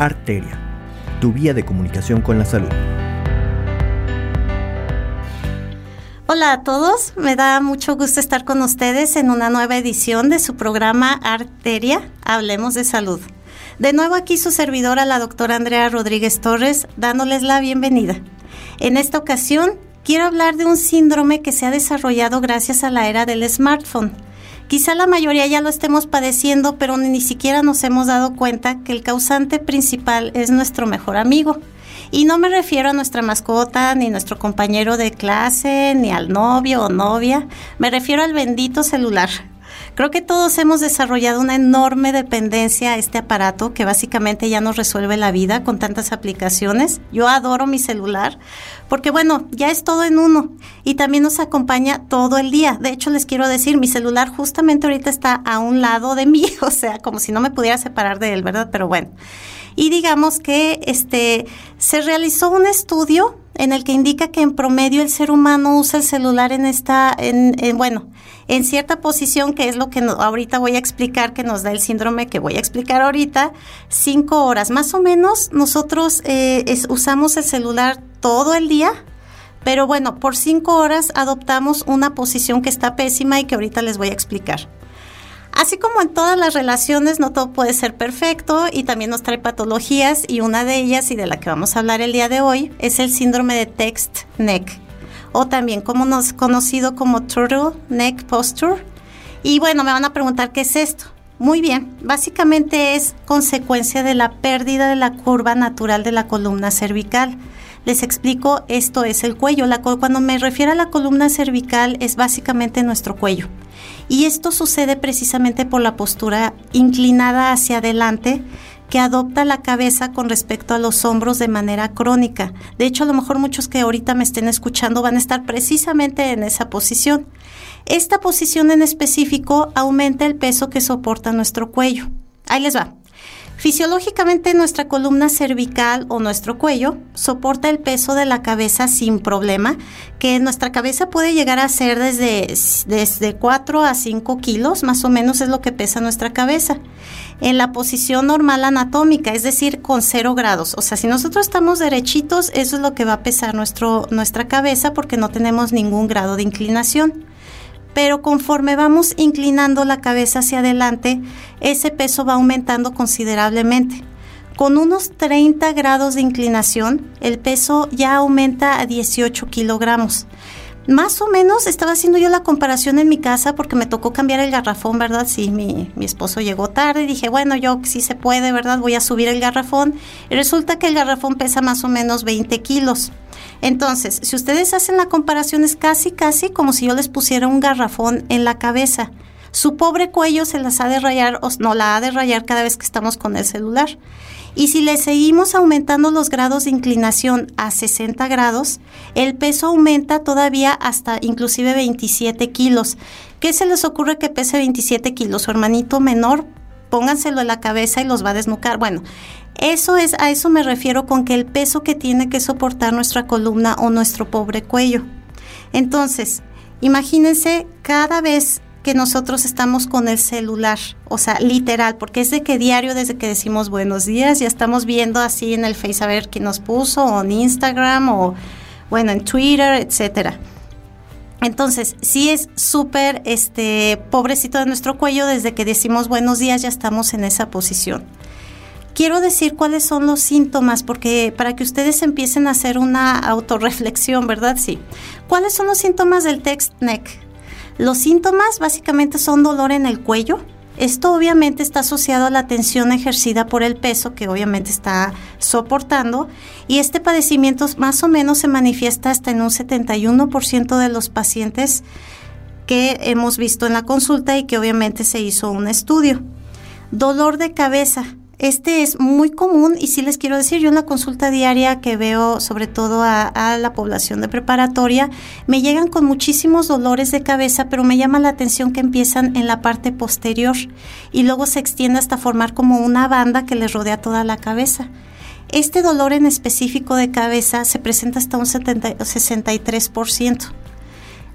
Arteria, tu vía de comunicación con la salud. Hola a todos, me da mucho gusto estar con ustedes en una nueva edición de su programa Arteria, Hablemos de Salud. De nuevo aquí su servidora, la doctora Andrea Rodríguez Torres, dándoles la bienvenida. En esta ocasión quiero hablar de un síndrome que se ha desarrollado gracias a la era del smartphone. Quizá la mayoría ya lo estemos padeciendo, pero ni siquiera nos hemos dado cuenta que el causante principal es nuestro mejor amigo. Y no me refiero a nuestra mascota, ni nuestro compañero de clase, ni al novio o novia. Me refiero al bendito celular. Creo que todos hemos desarrollado una enorme dependencia a este aparato que básicamente ya nos resuelve la vida con tantas aplicaciones. Yo adoro mi celular porque bueno, ya es todo en uno y también nos acompaña todo el día. De hecho, les quiero decir, mi celular justamente ahorita está a un lado de mí, o sea, como si no me pudiera separar de él, ¿verdad? Pero bueno. Y digamos que este se realizó un estudio en el que indica que en promedio el ser humano usa el celular en esta, en, bueno, en cierta posición, que es lo que ahorita voy a explicar, que nos da el síndrome que voy a explicar ahorita, cinco horas. Más o menos nosotros eh, usamos el celular todo el día, pero bueno, por cinco horas adoptamos una posición que está pésima y que ahorita les voy a explicar. Así como en todas las relaciones, no todo puede ser perfecto y también nos trae patologías y una de ellas y de la que vamos a hablar el día de hoy es el síndrome de text neck o también como nos conocido como turtle neck posture. Y bueno, me van a preguntar qué es esto. Muy bien, básicamente es consecuencia de la pérdida de la curva natural de la columna cervical. Les explico, esto es el cuello. La, cuando me refiero a la columna cervical es básicamente nuestro cuello. Y esto sucede precisamente por la postura inclinada hacia adelante que adopta la cabeza con respecto a los hombros de manera crónica. De hecho, a lo mejor muchos que ahorita me estén escuchando van a estar precisamente en esa posición. Esta posición en específico aumenta el peso que soporta nuestro cuello. Ahí les va. Fisiológicamente nuestra columna cervical o nuestro cuello soporta el peso de la cabeza sin problema, que nuestra cabeza puede llegar a ser desde, desde 4 a 5 kilos, más o menos es lo que pesa nuestra cabeza, en la posición normal anatómica, es decir, con 0 grados. O sea, si nosotros estamos derechitos, eso es lo que va a pesar nuestro, nuestra cabeza porque no tenemos ningún grado de inclinación pero conforme vamos inclinando la cabeza hacia adelante, ese peso va aumentando considerablemente. Con unos 30 grados de inclinación, el peso ya aumenta a 18 kilogramos. Más o menos estaba haciendo yo la comparación en mi casa porque me tocó cambiar el garrafón, ¿verdad? Sí, mi, mi esposo llegó tarde y dije, bueno, yo sí se puede, ¿verdad? Voy a subir el garrafón. Y resulta que el garrafón pesa más o menos 20 kilos. Entonces, si ustedes hacen la comparación es casi, casi como si yo les pusiera un garrafón en la cabeza. Su pobre cuello se las ha de rayar o no la ha de rayar cada vez que estamos con el celular. Y si le seguimos aumentando los grados de inclinación a 60 grados, el peso aumenta todavía hasta inclusive 27 kilos. ¿Qué se les ocurre que pese 27 kilos? Su hermanito menor, pónganselo en la cabeza y los va a desnucar. Bueno, eso es, a eso me refiero con que el peso que tiene que soportar nuestra columna o nuestro pobre cuello. Entonces, imagínense cada vez que nosotros estamos con el celular, o sea, literal, porque es de que diario desde que decimos buenos días, ya estamos viendo así en el Face a ver quién nos puso, o en Instagram, o bueno, en Twitter, etcétera. Entonces, sí es súper este pobrecito de nuestro cuello, desde que decimos buenos días ya estamos en esa posición quiero decir cuáles son los síntomas, porque para que ustedes empiecen a hacer una autorreflexión, ¿verdad? Sí. ¿Cuáles son los síntomas del text neck? Los síntomas básicamente son dolor en el cuello. Esto obviamente está asociado a la tensión ejercida por el peso que obviamente está soportando y este padecimiento más o menos se manifiesta hasta en un 71% de los pacientes que hemos visto en la consulta y que obviamente se hizo un estudio. Dolor de cabeza. Este es muy común y sí les quiero decir, yo en la consulta diaria que veo sobre todo a, la población de preparatoria, me llegan con muchísimos dolores de cabeza, pero me llama la atención que empiezan en la parte posterior y luego se extiende hasta formar como una banda que les rodea toda la cabeza. Este dolor en específico de cabeza se presenta hasta un 70, 63%.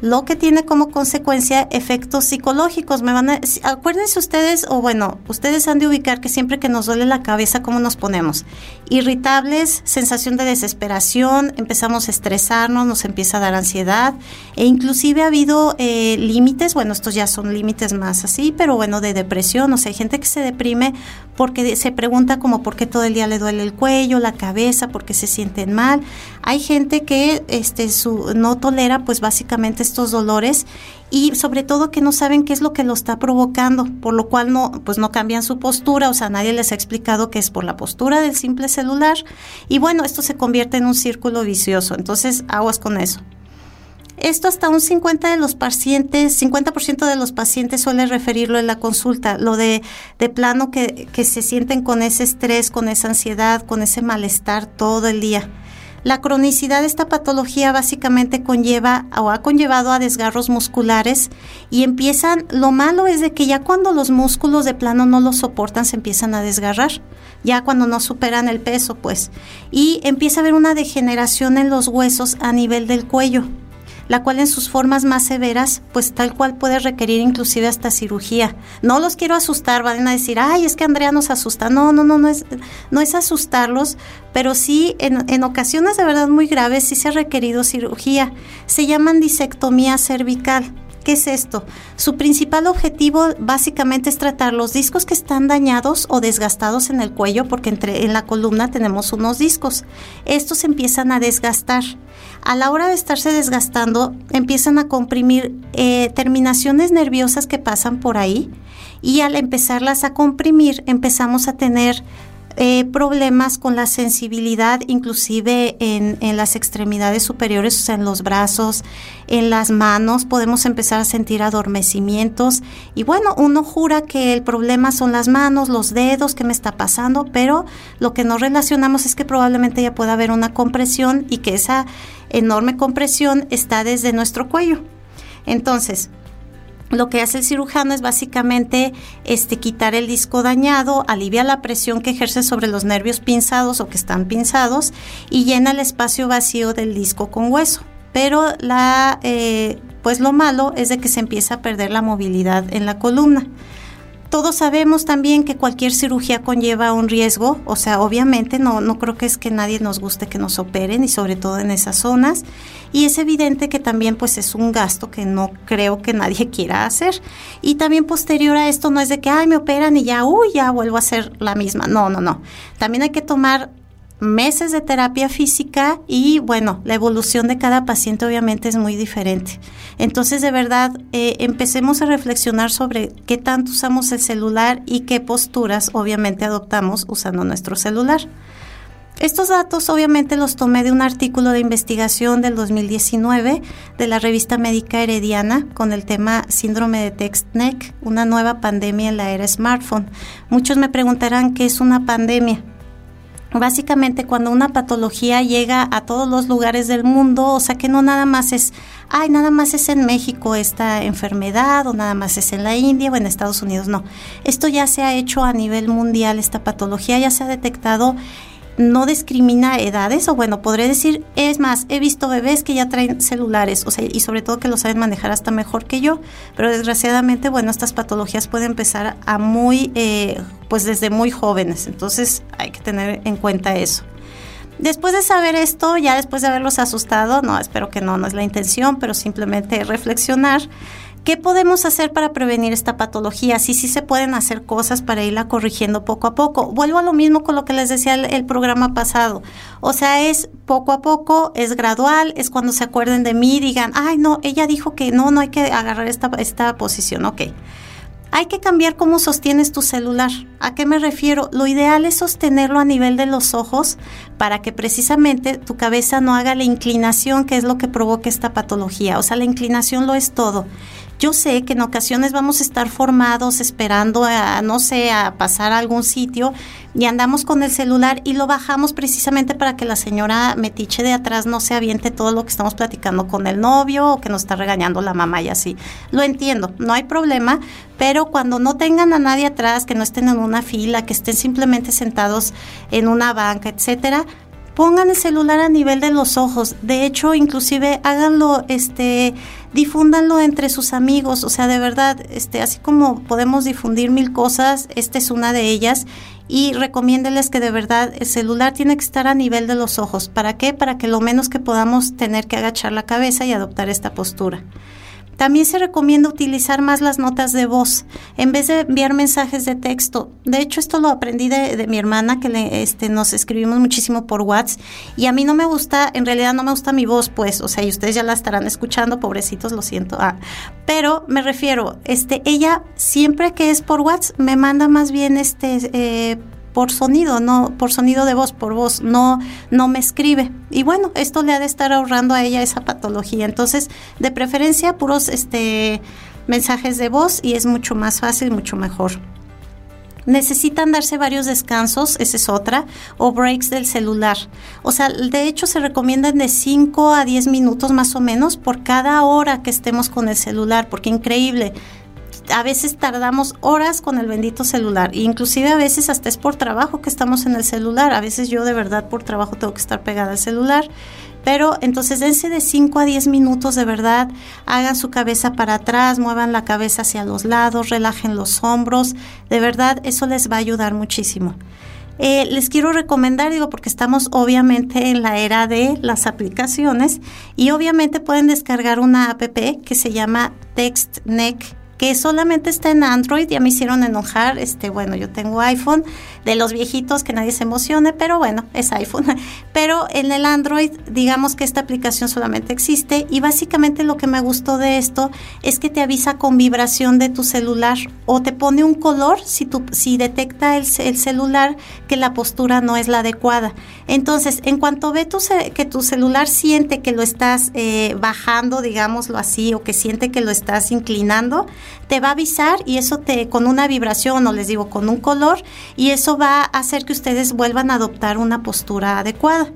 Lo que tiene como consecuencia efectos psicológicos. Me van a, acuérdense ustedes, o bueno, ustedes han de ubicar que siempre que nos duele la cabeza, ¿cómo nos ponemos? Irritables, sensación de desesperación, empezamos a estresarnos, nos empieza a dar ansiedad, e inclusive ha habido eh, límites, bueno, estos ya son límites más así, pero bueno, de depresión, o sea, hay gente que se deprime porque se pregunta como por qué todo el día le duele el cuello, la cabeza, porque se sienten mal. Hay gente que este, su, no tolera pues básicamente estos dolores y sobre todo que no saben qué es lo que lo está provocando, por lo cual no, pues no cambian su postura, o sea, nadie les ha explicado que es por la postura del simple celular y bueno, esto se convierte en un círculo vicioso, entonces aguas con eso. Esto hasta un 50 de los pacientes, 50% de los pacientes suele referirlo en la consulta, lo de, de plano que, que se sienten con ese estrés, con esa ansiedad, con ese malestar todo el día. La cronicidad de esta patología básicamente conlleva o ha conllevado a desgarros musculares y empiezan, lo malo es de que ya cuando los músculos de plano no los soportan se empiezan a desgarrar, ya cuando no superan el peso pues, y empieza a haber una degeneración en los huesos a nivel del cuello la cual en sus formas más severas, pues tal cual puede requerir inclusive hasta cirugía. No los quiero asustar, van a decir, ay, es que Andrea nos asusta. No, no, no, no es, no es asustarlos, pero sí en, en ocasiones de verdad muy graves sí se ha requerido cirugía. Se llaman disectomía cervical. ¿Qué es esto? Su principal objetivo básicamente es tratar los discos que están dañados o desgastados en el cuello, porque entre, en la columna tenemos unos discos. Estos empiezan a desgastar a la hora de estarse desgastando, empiezan a comprimir eh, terminaciones nerviosas que pasan por ahí y al empezarlas a comprimir empezamos a tener eh, problemas con la sensibilidad, inclusive en, en, las extremidades superiores, o sea, en los brazos, en las manos, podemos empezar a sentir adormecimientos. Y bueno, uno jura que el problema son las manos, los dedos, qué me está pasando, pero lo que no relacionamos es que probablemente ya pueda haber una compresión y que esa enorme compresión está desde nuestro cuello. Entonces, lo que hace el cirujano es básicamente este, quitar el disco dañado, alivia la presión que ejerce sobre los nervios pinzados o que están pinzados y llena el espacio vacío del disco con hueso. Pero la, eh, pues lo malo es de que se empieza a perder la movilidad en la columna. Todos sabemos también que cualquier cirugía conlleva un riesgo, o sea, obviamente no, no creo que es que nadie nos guste que nos operen y sobre todo en esas zonas. Y es evidente que también pues es un gasto que no creo que nadie quiera hacer. Y también posterior a esto no es de que, ay, me operan y ya, uy, ya vuelvo a ser la misma. No, no, no. También hay que tomar meses de terapia física y bueno, la evolución de cada paciente obviamente es muy diferente. Entonces, de verdad, eh, empecemos a reflexionar sobre qué tanto usamos el celular y qué posturas obviamente adoptamos usando nuestro celular. Estos datos obviamente los tomé de un artículo de investigación del 2019 de la revista médica Herediana con el tema síndrome de TextNeck, una nueva pandemia en la era smartphone. Muchos me preguntarán qué es una pandemia. Básicamente cuando una patología llega a todos los lugares del mundo, o sea que no nada más es, ay, nada más es en México esta enfermedad o nada más es en la India o en Estados Unidos, no. Esto ya se ha hecho a nivel mundial, esta patología ya se ha detectado no discrimina edades, o bueno, podré decir, es más, he visto bebés que ya traen celulares, o sea, y sobre todo que lo saben manejar hasta mejor que yo, pero desgraciadamente, bueno, estas patologías pueden empezar a muy, eh, pues desde muy jóvenes, entonces hay que tener en cuenta eso. Después de saber esto, ya después de haberlos asustado, no, espero que no, no es la intención, pero simplemente reflexionar ¿Qué podemos hacer para prevenir esta patología? Sí, sí se pueden hacer cosas para irla corrigiendo poco a poco. Vuelvo a lo mismo con lo que les decía el, programa pasado. O sea, es poco a poco, es gradual, es cuando se acuerden de mí, digan, ay, no, ella dijo que no, no hay que agarrar esta, esta posición. Ok. Hay que cambiar cómo sostienes tu celular. ¿A qué me refiero? Lo ideal es sostenerlo a nivel de los ojos para que precisamente tu cabeza no haga la inclinación que es lo que provoca esta patología. O sea, la inclinación lo es todo. Yo sé que en ocasiones vamos a estar formados esperando a, no sé, a pasar a algún sitio y andamos con el celular y lo bajamos precisamente para que la señora metiche de atrás no se aviente todo lo que estamos platicando con el novio o que nos está regañando la mamá y así. Lo entiendo, no hay problema, pero cuando no tengan a nadie atrás, que no estén en una fila, que estén simplemente sentados en una banca, etcétera, pongan el celular a nivel de los ojos. De hecho, inclusive háganlo este difúndanlo entre sus amigos, o sea, de verdad, este, así como podemos difundir mil cosas, esta es una de ellas y recomiéndeles que de verdad el celular tiene que estar a nivel de los ojos. ¿Para qué? Para que lo menos que podamos tener que agachar la cabeza y adoptar esta postura. También se recomienda utilizar más las notas de voz en vez de enviar mensajes de texto. De hecho, esto lo aprendí de, mi hermana, que este, nos escribimos muchísimo por WhatsApp. Y a mí no me gusta, en realidad no me gusta mi voz, pues, o sea, y ustedes ya la estarán escuchando, pobrecitos, lo siento. Ah, pero me refiero, este, ella siempre que es por WhatsApp me manda más bien este eh, por sonido, no por sonido de voz, por voz, no no me escribe. Y bueno, esto le ha de estar ahorrando a ella esa patología. Entonces, de preferencia puros este mensajes de voz y es mucho más fácil, mucho mejor. Necesitan darse varios descansos, esa es otra, o breaks del celular. O sea, de hecho se recomiendan de 5 a 10 minutos más o menos por cada hora que estemos con el celular, porque increíble, a veces tardamos horas con el bendito celular, inclusive a veces hasta es por trabajo que estamos en el celular, a veces yo de verdad por trabajo tengo que estar pegada al celular, pero entonces dense de 5 a 10 minutos de verdad, hagan su cabeza para atrás, muevan la cabeza hacia los lados, relajen los hombros, de verdad eso les va a ayudar muchísimo. Eh, les quiero recomendar, digo, porque estamos obviamente en la era de las aplicaciones y obviamente pueden descargar una app que se llama TextNeck que solamente está en Android, ya me hicieron enojar, este, bueno, yo tengo iPhone, de los viejitos que nadie se emocione, pero bueno, es iPhone. Pero en el Android, digamos que esta aplicación solamente existe y básicamente lo que me gustó de esto es que te avisa con vibración de tu celular o te pone un color si, tu, si detecta el, celular que la postura no es la adecuada. Entonces, en cuanto ve tu, que tu celular siente que lo estás eh, bajando, digámoslo así, o que siente que lo estás inclinando, te va a avisar y eso te, con una vibración o les digo, con un color, y eso va a hacer que ustedes vuelvan a adoptar una postura adecuada.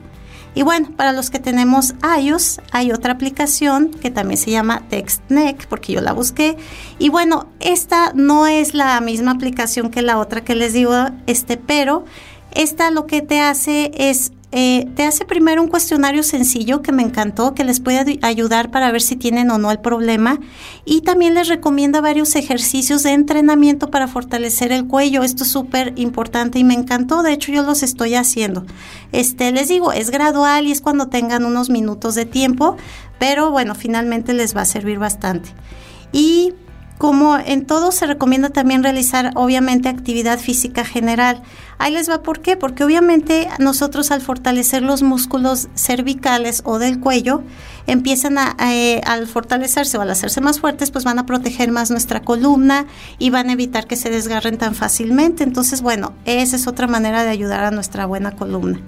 Y bueno, para los que tenemos iOS, hay otra aplicación que también se llama TextNeck, porque yo la busqué. Y bueno, esta no es la misma aplicación que la otra que les digo, este, pero esta lo que te hace es eh, te hace primero un cuestionario sencillo que me encantó, que les puede ayudar para ver si tienen o no el problema. Y también les recomienda varios ejercicios de entrenamiento para fortalecer el cuello. Esto es súper importante y me encantó. De hecho, yo los estoy haciendo. Este, les digo, es gradual y es cuando tengan unos minutos de tiempo, pero bueno, finalmente les va a servir bastante. Y como en todo se recomienda también realizar obviamente actividad física general. Ahí les va por qué, porque obviamente nosotros al fortalecer los músculos cervicales o del cuello, empiezan a, eh, al fortalecerse o al hacerse más fuertes, pues van a proteger más nuestra columna y van a evitar que se desgarren tan fácilmente. Entonces, bueno, esa es otra manera de ayudar a nuestra buena columna.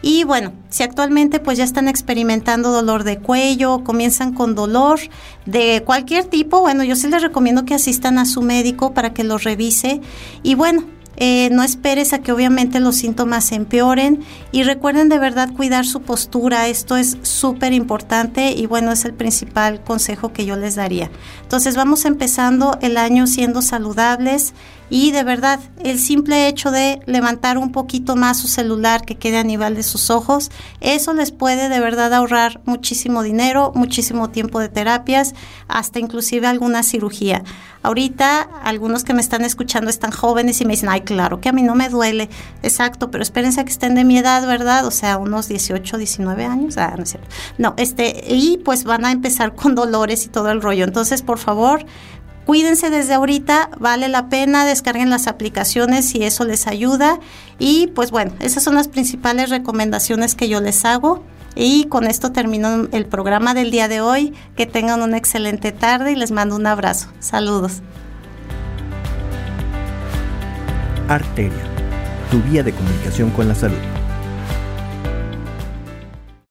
Y bueno, si actualmente pues ya están experimentando dolor de cuello, comienzan con dolor de cualquier tipo, bueno, yo sí les recomiendo que asistan a su médico para que los revise. Y bueno, eh, no esperes a que obviamente los síntomas empeoren y recuerden de verdad cuidar su postura. Esto es súper importante y bueno, es el principal consejo que yo les daría. Entonces vamos empezando el año siendo saludables y de verdad, el simple hecho de levantar un poquito más su celular que quede a nivel de sus ojos, eso les puede de verdad ahorrar muchísimo dinero, muchísimo tiempo de terapias, hasta inclusive alguna cirugía. Ahorita algunos que me están escuchando están jóvenes y me dicen, ay, claro que a mí no me duele. Exacto, pero espérense a que estén de mi edad, ¿verdad? O sea, unos 18, 19 años. Ah, no es cierto. No, este, y pues van a empezar con dolores y todo el rollo. Entonces, por favor, Cuídense desde ahorita, vale la pena, descarguen las aplicaciones si eso les ayuda. Y pues bueno, esas son las principales recomendaciones que yo les hago. Y con esto termino el programa del día de hoy. Que tengan una excelente tarde y les mando un abrazo. Saludos. Arteria, tu vía de comunicación con la salud.